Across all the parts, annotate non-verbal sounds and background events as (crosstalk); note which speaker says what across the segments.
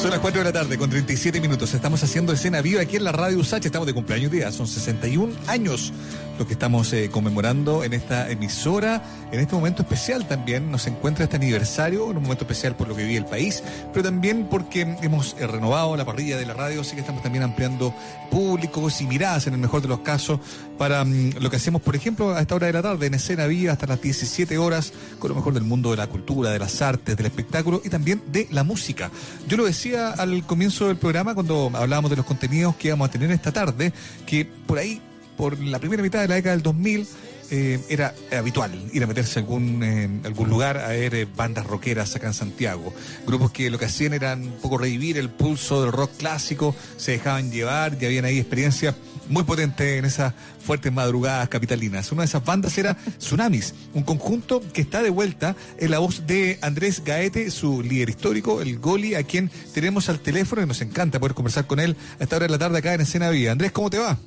Speaker 1: Son las 4 de la tarde con 37 minutos. Estamos haciendo escena viva aquí en la radio USACH. Estamos de cumpleaños día. Son 61 años lo que estamos eh, conmemorando en esta emisora. En este momento especial también nos encuentra este aniversario, en un momento especial por lo que vive el país, pero también porque hemos eh, renovado la parrilla de la radio, así que estamos también ampliando públicos y miradas en el mejor de los casos para mm, lo que hacemos, por ejemplo, a esta hora de la tarde en escena viva hasta las 17 horas con lo mejor del mundo de la cultura, de las artes, del espectáculo y también de la música. Yo lo decía al comienzo del programa cuando hablábamos de los contenidos que íbamos a tener esta tarde, que por ahí por la primera mitad de la década del 2000 eh, era habitual ir a meterse algún, en algún lugar a ver eh, bandas rockeras acá en Santiago. Grupos que lo que hacían era un poco revivir el pulso del rock clásico, se dejaban llevar y habían ahí experiencias muy potentes en esas fuertes madrugadas capitalinas. Una de esas bandas era Tsunamis, un conjunto que está de vuelta en la voz de Andrés Gaete, su líder histórico, el Goli, a quien tenemos al teléfono y nos encanta poder conversar con él a esta hora de la tarde acá en Escena Vía. Andrés, ¿cómo te va?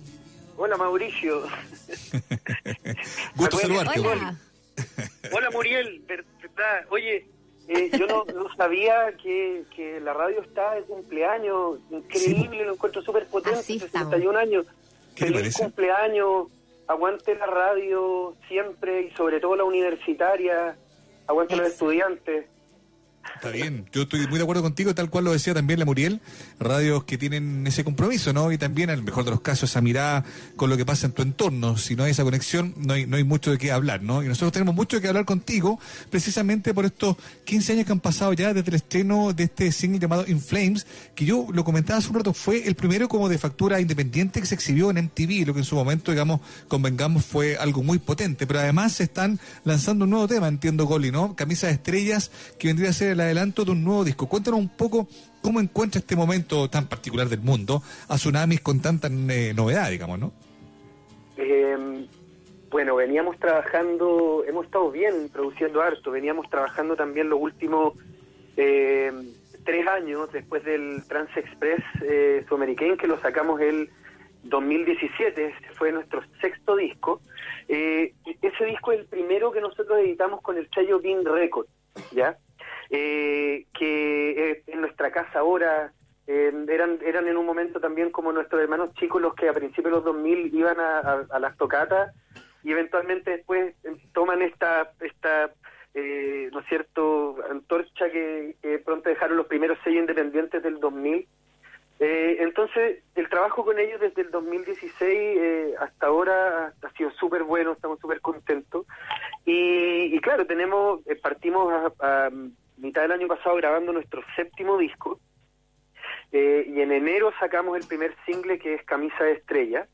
Speaker 2: Hola Mauricio. (laughs)
Speaker 1: Gusto saludarte.
Speaker 3: Hola.
Speaker 2: Hola Muriel, ¿verdad? Oye, eh, yo no, no sabía que, que la radio está de cumpleaños, increíble, lo encuentro súper potente,
Speaker 3: Así
Speaker 2: 61 años.
Speaker 1: ¿Qué te
Speaker 2: Feliz
Speaker 1: parece?
Speaker 2: cumpleaños, aguante la radio siempre y sobre todo la universitaria, aguante los estudiantes.
Speaker 1: Está bien, yo estoy muy de acuerdo contigo, tal cual lo decía también la Muriel, radios que tienen ese compromiso, ¿no? Y también, al mejor de los casos, esa mirada con lo que pasa en tu entorno. Si no hay esa conexión, no hay, no hay mucho de qué hablar, ¿no? Y nosotros tenemos mucho de qué hablar contigo, precisamente por estos 15 años que han pasado ya desde el estreno de este single llamado In Flames, que yo lo comentaba hace un rato, fue el primero como de factura independiente que se exhibió en MTV, lo que en su momento, digamos, convengamos, fue algo muy potente. Pero además se están lanzando un nuevo tema, entiendo, Goli, ¿no? Camisa de estrellas, que vendría a ser el adelanto de un nuevo disco. Cuéntanos un poco cómo encuentra este momento tan particular del mundo a Tsunamis con tanta eh, novedad, digamos, ¿no?
Speaker 2: Eh, bueno, veníamos trabajando, hemos estado bien produciendo harto, veníamos trabajando también los últimos eh, tres años después del Trans Express eh, Sudamericano, que lo sacamos el 2017, ese fue nuestro sexto disco. Eh, ese disco es el primero que nosotros editamos con el sello Bean Records, ¿ya? Eh, que eh, en nuestra casa ahora eh, eran eran en un momento también como nuestros hermanos chicos los que a principios de los 2000 iban a, a- las tocatas y eventualmente después eh, toman esta esta eh, no es cierto antorcha que, pronto dejaron los primeros sellos independientes del 2000 eh, entonces el trabajo con ellos desde el 2016 eh, hasta ahora ha sido súper bueno estamos súper contentos. Y, y claro tenemos partimos a, a mitad del año pasado grabando nuestro séptimo disco eh, y en enero sacamos el primer single que es Camisa de Estrella,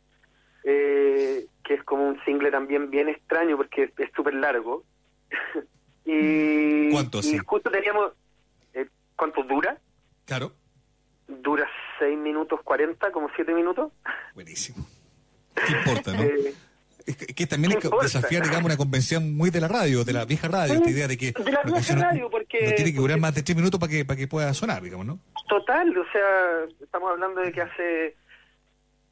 Speaker 2: eh, que es como un single también bien extraño porque es- súper largo. (laughs) y,
Speaker 1: ¿Cuánto,
Speaker 2: y
Speaker 1: sí?
Speaker 2: justo teníamos... eh, ¿Cuánto dura?
Speaker 1: Claro.
Speaker 2: Dura 6 minutos 40, como 7 minutos.
Speaker 1: Buenísimo. ¿Qué importa, no? (laughs) Es que, que también
Speaker 2: ¿qué
Speaker 1: es desafiar, digamos, una convención muy de la radio, de la vieja radio, esta idea de que
Speaker 2: De la vieja
Speaker 1: no-
Speaker 2: radio, porque-
Speaker 1: no tiene que durar
Speaker 2: porque-
Speaker 1: más de tres minutos para que, para que pueda sonar, digamos, ¿no?
Speaker 2: Total, o sea, estamos hablando de que hace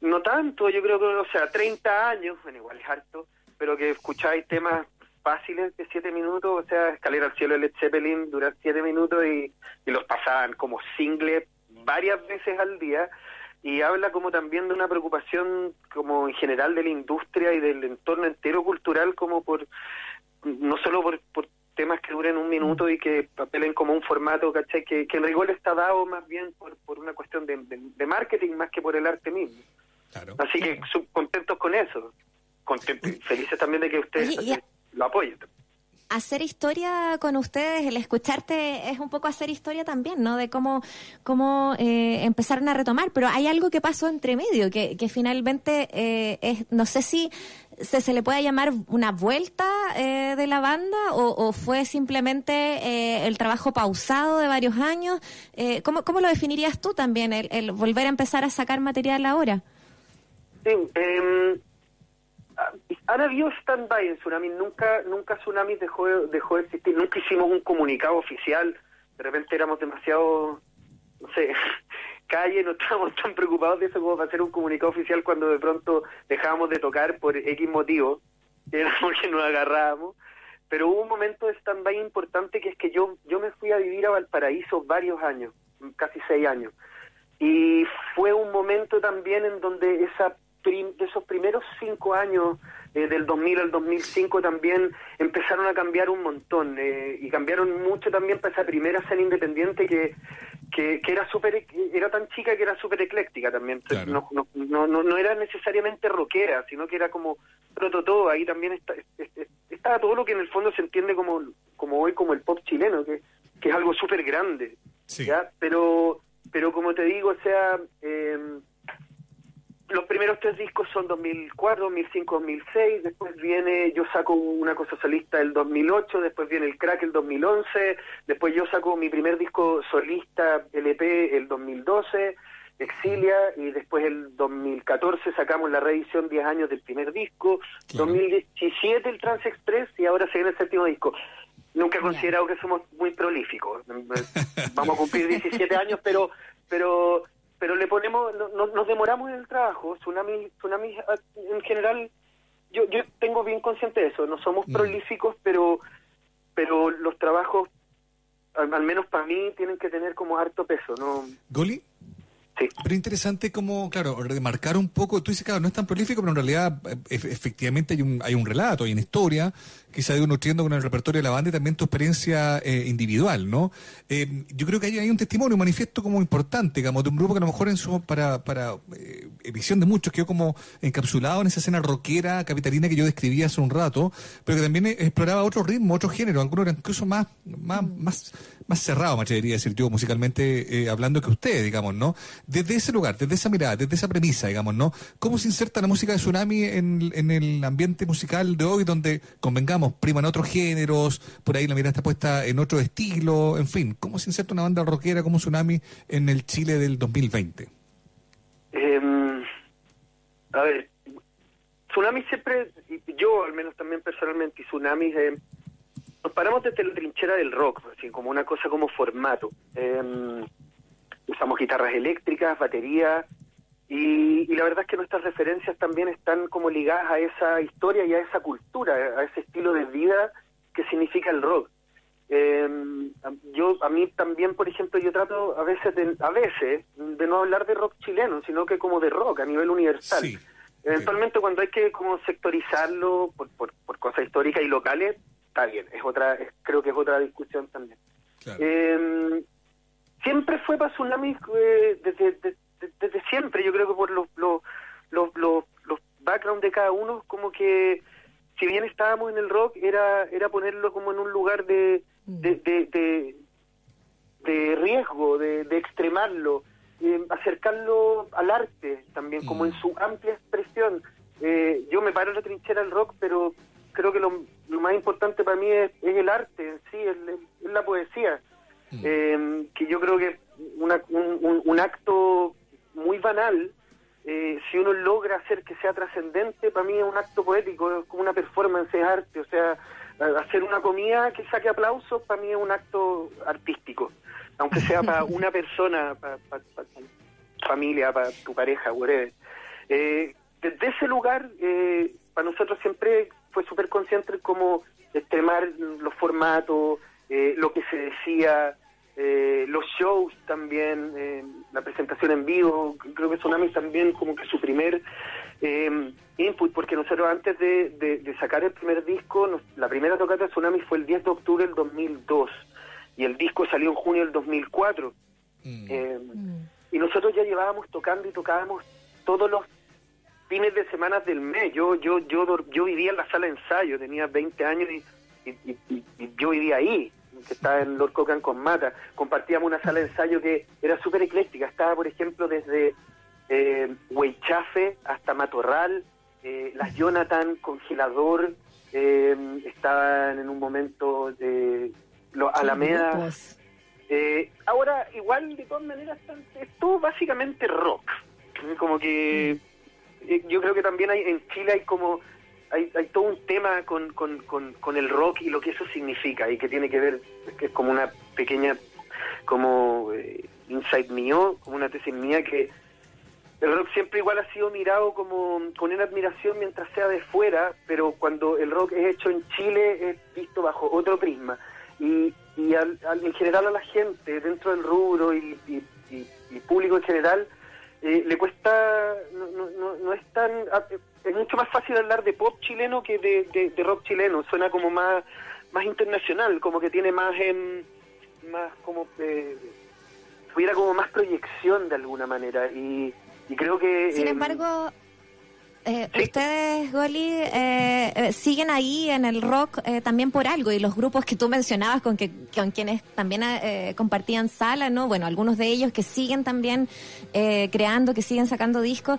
Speaker 2: no tanto, yo creo que, o sea, 30 años, bueno, igual es harto, pero que escucháis temas fáciles de 7 minutos, o sea, Escalera al Cielo de Led Zeppelin duran 7 minutos y, y los pasaban como single varias veces al día y habla como también de una preocupación como en general de la industria y del entorno entero cultural como por no solo por, por temas que duren un minuto y que apelen como un formato, ¿cachai? Que, que en rigor está dado más bien por, por una cuestión de, de- de marketing más que por el arte mismo.
Speaker 1: Claro.
Speaker 2: Así que contentos con eso. Contentos, felices también de que ustedes
Speaker 3: Oye, y a-
Speaker 2: lo apoyen.
Speaker 3: Hacer historia con ustedes, el escucharte es un poco hacer historia también, ¿no? De cómo, cómo eh, empezaron a retomar. Pero hay algo que pasó entre medio, que, que finalmente eh, es, no sé si se, se le puede llamar una vuelta eh, de la banda o, fue simplemente eh, el trabajo pausado de varios años. Eh, ¿cómo, ¿Cómo lo definirías tú también, el, el volver a empezar a sacar material ahora?
Speaker 2: Sí, eh, han habido stand-by en Tsunami, nunca nunca Tsunami dejó, de- dejó de existir, nunca hicimos un comunicado oficial, de repente éramos demasiado, no sé, (laughs) calle, no estábamos tan preocupados de eso como para hacer un comunicado oficial cuando de pronto dejábamos de tocar por X motivo, que era (laughs) porque nos agarrábamos, pero hubo un momento de stand-by importante que es que yo, yo me fui a vivir a Valparaíso varios años, casi seis años. Y fue un momento también en donde esa de esos primeros cinco años, eh, del 2000 al 2005, también empezaron a cambiar un montón. Eh, y cambiaron mucho también para esa primera escena independiente que, que, era súper era tan chica que era súper ecléctica también. No, no, no, no, era necesariamente rockera, sino que era como proto todo. Ahí también está, estaba todo lo que en el fondo se entiende como, como hoy como el pop chileno, que, que es algo súper grande. ¿ya? Pero, pero como te digo, o sea... Eh, los primeros tres discos son 2004, 2005, 2006, después viene, yo saco una cosa solista el 2008, después viene el Crack el 2011, después yo saco mi primer disco solista LP el 2012, Exilia, y después el 2014 sacamos la reedición 10 años del primer disco, 2017 el Trans Express y ahora se viene el séptimo disco. Nunca he considerado que somos muy prolíficos. (laughs) Vamos a cumplir 17 años, pero pero pero le ponemos, no, nos demoramos en el trabajo. Tsunami, tsunami ah, en general, yo, yo tengo bien consciente de eso. No somos mm. prolíficos, pero, pero los trabajos, al, al menos para mí, tienen que tener como harto peso. ¿no?
Speaker 1: ¿Goli? Pero interesante como, claro, remarcar un poco, tú dices, claro, no es tan prolífico, pero en realidad eh, efectivamente hay un, hay un relato, hay una historia que se ha ido nutriendo con el repertorio de la banda y también tu experiencia eh, individual, ¿no? Eh, yo creo que hay, hay, un testimonio, un manifiesto como importante, digamos, de un grupo que a lo mejor en su, para, para visión de muchos quedó como encapsulado en esa escena rockera capitalina que yo describía hace un rato, pero que también exploraba otro ritmo, otro género, algunos eran incluso más, más, más más cerrado, me atrevería decir yo, musicalmente eh, hablando que usted, digamos, ¿no? Desde ese lugar, desde esa mirada, desde esa premisa, digamos, ¿no? ¿Cómo se inserta la música de Tsunami en, el ambiente musical de hoy, donde, convengamos, priman otros géneros, por ahí la mirada está puesta en otro estilo, en fin, ¿cómo se inserta una banda rockera como Tsunami en el Chile del 2020?
Speaker 2: Em, a ver, Tsunami siempre, yo al menos también personalmente, y Tsunami... Eh, nos paramos desde la trinchera del rock, así como una cosa como formato. Em, usamos guitarras eléctricas, batería, y, la verdad es que nuestras referencias también están como ligadas a esa historia y a esa cultura, a ese estilo de vida que significa el rock. Eh, yo a mí también, por ejemplo, yo trato a veces de, a veces de no hablar de rock chileno, sino que como de rock a nivel universal. Eventualmente cuando hay que como sectorizarlo por, por, por cosas históricas y locales, está bien, es otra, creo que es otra discusión también. Em, siempre fue para Tsunami eh, desde, desde, siempre, yo creo que por los, los, los, los, backgrounds de cada uno, como que si bien estábamos en el rock, era, era ponerlo como en un lugar de, mm. de, de, riesgo, de, de extremarlo, eh, acercarlo al arte también, como en mm. su amplia expresión. Eh, yo me paro en la trinchera del rock, pero creo que lo, más importante para mí es, el arte en sí, es, la poesía. Mm. Eh, que yo creo que una, un, un, acto muy banal, eh, si uno logra hacer que sea trascendente, para mí es un acto poético, es como una performance, es arte. O sea, hacer una comida que saque aplausos, para mí es un acto artístico. Aunque sea para (laughs) una persona, para, tu familia, para tu pareja, whatever. Eh, desde ese lugar, eh, para nosotros siempre fue súper consciente de cómo extremar los formatos, eh, lo que se decía, eh, los shows también, eh, la presentación en vivo. Creo que Tsunami también como que su primer input, porque nosotros antes de, sacar el primer disco, la primera tocata de Tsunami fue el 10 de octubre del 2002 y el disco salió en junio del 2004. Mm. Y nosotros ya llevábamos tocando y tocábamos todos los fines de semana del mes. Yo yo yo yo vivía en la sala de ensayo, tenía 20 años y, yo vivía ahí, que estaba en Lord Cocan con Mata. Compartíamos una sala de ensayo que era súper ecléctica. Estaba, por ejemplo, desde eh, Huaychafe hasta Matorral, eh, las Jonathan, Congelador, eh, estaban en un momento de los Alameda. Eh, ahora, igual, de todas maneras, es todo básicamente rock. Como que mm. Eh, yo creo que también hay en Chile hay como hay, hay todo un tema con, con, con, el rock y lo que eso significa y que tiene que ver que es como una pequeña como eh, insight mío como una tesis mía que el rock siempre igual ha sido mirado como con una admiración mientras sea de fuera pero cuando el rock es hecho en Chile es visto bajo otro prisma. Y, y en general a la gente dentro del rubro y, público en general eh, le cuesta, no, no, no, es tan, ah, es mucho más fácil hablar de pop chileno que de, de, rock chileno, suena como más, más internacional, como que tiene más, em, más como, eh, tuviera como más proyección de alguna manera. Y, y creo que...
Speaker 3: Sin em, embargo... Eh, Ustedes, Goli, eh, eh, siguen ahí en el rock eh, también por algo y los grupos que tú mencionabas con que con quienes también compartían sala, ¿no? Bueno, algunos de ellos que siguen también creando, que siguen sacando discos,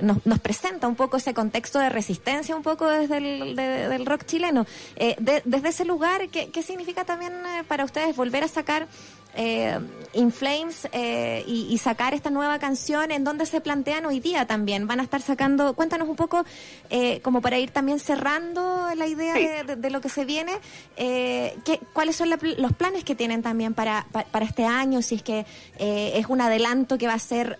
Speaker 3: nos, nos, presenta un poco ese contexto de resistencia, un poco desde el del rock chileno. desde ese lugar, ¿qué, qué significa también para ustedes volver a sacar eh, In Flames eh, y, sacar esta nueva canción en donde se plantean hoy día también. Van a estar sacando, cuéntanos un poco, eh, como para ir también cerrando la idea de, lo que se viene, eh, ¿qué, ¿cuáles son los planes que tienen también para, para, este año? Si es que es un adelanto que va a ser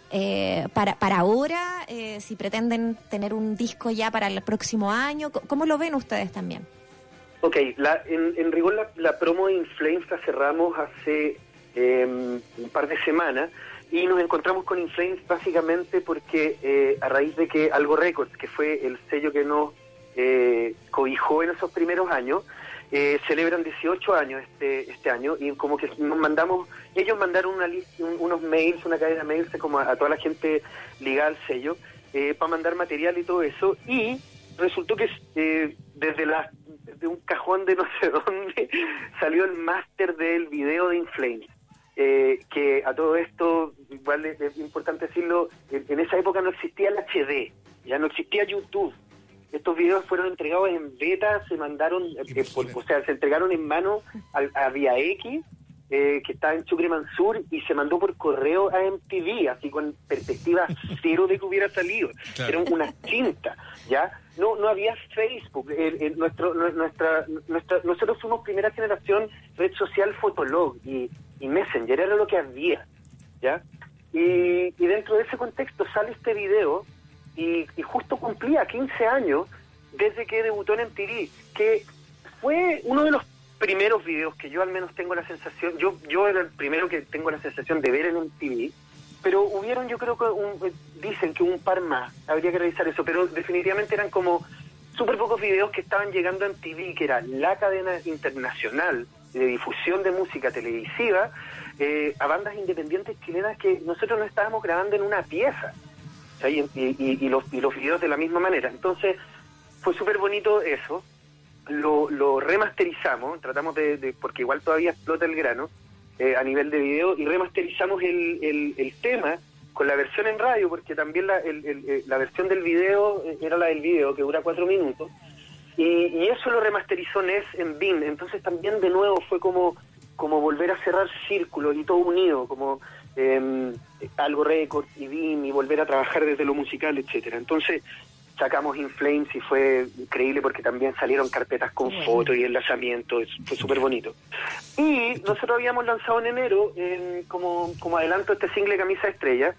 Speaker 3: para, para ahora, si pretenden tener un disco ya para el próximo año, ¿cómo lo ven ustedes también?
Speaker 2: Ok, la, en, en rigor la, la promo de In Flames la cerramos hace Em, un par de semanas y nos encontramos con Inflames básicamente porque eh, a raíz de que Algo Records, que fue el sello que nos eh, cobijó en esos primeros años, eh, celebran 18 años este este año y como que nos mandamos, ellos mandaron una lista, unos mails, una cadena de mails como a, toda la gente ligada al sello para mandar material y todo eso y resultó que desde la de un cajón de no sé (laughs) dónde salió el máster del video de Inflames eh, que a todo esto, igual es, importante decirlo, en, esa época no existía el HD, ya no existía YouTube. Estos videos fueron entregados en beta, se mandaron, eh, o sea, se entregaron en mano a, Vía X, eh, que está en Sucre Mansur, y se mandó por correo a MTV, así con perspectiva (laughs) cero de que hubiera salido. Era una cinta, ¿ya? No, no había Facebook. nuestro, nuestra, nuestra, nosotros fuimos primera generación red social Fotolog y y Messenger, era lo que había, ¿ya? Y, dentro de ese contexto sale este video y, justo cumplía 15 años desde que debutó en MTV, que fue uno de los primeros videos que yo al menos tengo la sensación, yo yo era el primero que tengo la sensación de ver en MTV, pero hubieron yo creo que un, dicen que un par más, habría que revisar eso, pero definitivamente eran como súper pocos videos que estaban llegando a MTV, que era la cadena internacional de difusión de música televisiva eh, a bandas independientes chilenas que nosotros no estábamos grabando en una pieza. Y, los, y los videos de la misma manera. Entonces, fue súper bonito eso. Lo, lo remasterizamos, tratamos de, porque igual todavía explota el grano eh, a nivel de video, y remasterizamos el, el, el, tema con la versión en radio, porque también la, el, la versión del video era la del video, que dura cuatro minutos, y, eso lo remasterizó Ness en BIM, entonces también de nuevo fue como, como volver a cerrar círculos y todo unido, como eh, algo récord y BIM y volver a trabajar desde lo musical, etcétera. Entonces sacamos In Flames y fue increíble porque también salieron carpetas con fotos y enlazamientos, fue súper bonito. Y nosotros habíamos lanzado en enero como, como adelanto este single Camisa Estrella,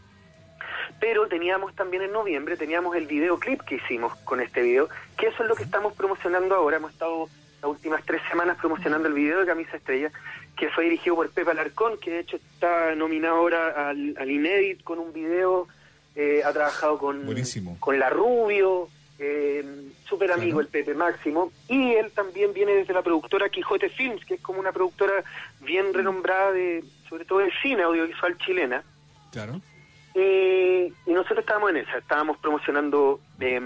Speaker 2: pero teníamos también en noviembre, teníamos el videoclip que hicimos con este video, que eso es lo que estamos promocionando ahora. Hemos estado las últimas tres semanas promocionando el video de Camisa Estrella, que fue dirigido por Pepe Alarcón, que de hecho está nominado ahora al, al Inédit con un video, eh, ha trabajado con, con La Rubio, eh, súper amigo el Pepe Máximo, y él también viene desde la productora Quijote Films, que es como una productora bien renombrada de, sobre todo de cine audiovisual chilena.
Speaker 1: Claro.
Speaker 2: Y, nosotros estábamos en esa, estábamos promocionando, eh,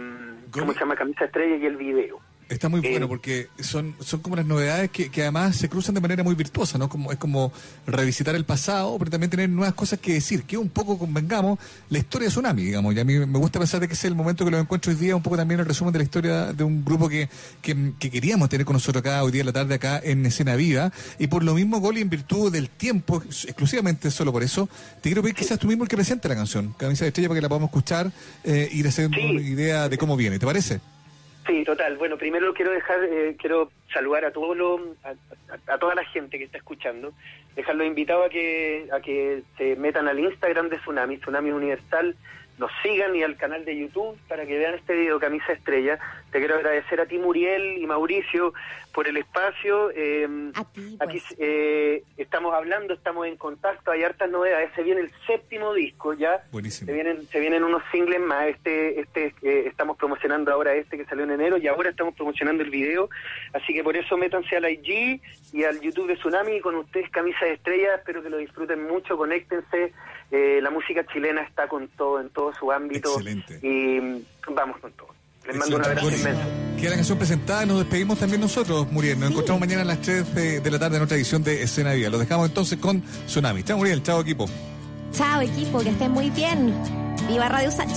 Speaker 2: ¿cómo se llama? Camisa Estrella y el video.
Speaker 1: Está muy bueno porque son, son como las novedades que, que, además se cruzan de manera muy virtuosa, ¿no? Como, es como revisitar el pasado, pero también tener nuevas cosas que decir, que un poco convengamos la historia de Tsunami, digamos. Y a mí me gusta pensar de que es el momento que lo encuentro hoy día, un poco también el resumen de la historia de un grupo que, que, queríamos tener con nosotros acá hoy día en la tarde, acá en Escena Viva. Y por lo mismo, Goli, en virtud del tiempo, exclusivamente solo por eso, te quiero pedir que seas tú mismo el que presente la canción, Camisa de Estrella, para que la podamos escuchar eh, y hacer una idea de cómo viene. ¿Te parece?
Speaker 2: Sí, total. Bueno, primero quiero dejar, eh, quiero saludar a todo lo, a, toda la gente que está escuchando, dejarlos invitados a que, a que se metan al Instagram de Tsunami, Tsunami Universal, nos sigan y al canal de YouTube para que vean este video Camisa Estrella. Te quiero agradecer a ti, Muriel y Mauricio, por el espacio. Eh,
Speaker 3: pues.
Speaker 2: Aquí eh, estamos hablando, estamos en contacto, hay hartas novedades. Se viene el séptimo disco ya.
Speaker 1: Buenísimo.
Speaker 2: Se vienen, se vienen unos singles más. Este, este eh, estamos promocionando ahora este que salió en enero y ahora estamos promocionando el video. Así que por eso métanse al IG y al YouTube de Tsunami con ustedes Camisa de Estrella. Espero que lo disfruten mucho, conéctense. Eh, la música chilena está con todo, en todo su ámbito.
Speaker 1: Excelente.
Speaker 2: Y mm, vamos con todo. Les mando un abrazo inmenso.
Speaker 1: Queda la canción presentada, nos despedimos también nosotros, Muriel. Nos
Speaker 3: Sí.
Speaker 1: encontramos mañana a las 3 de, de la tarde en otra edición de Escena Viva. Lo dejamos entonces con Tsunami. Chao, Muriel. Chao, equipo.
Speaker 3: Chao, equipo, que estén muy bien. Viva Radio Sachi.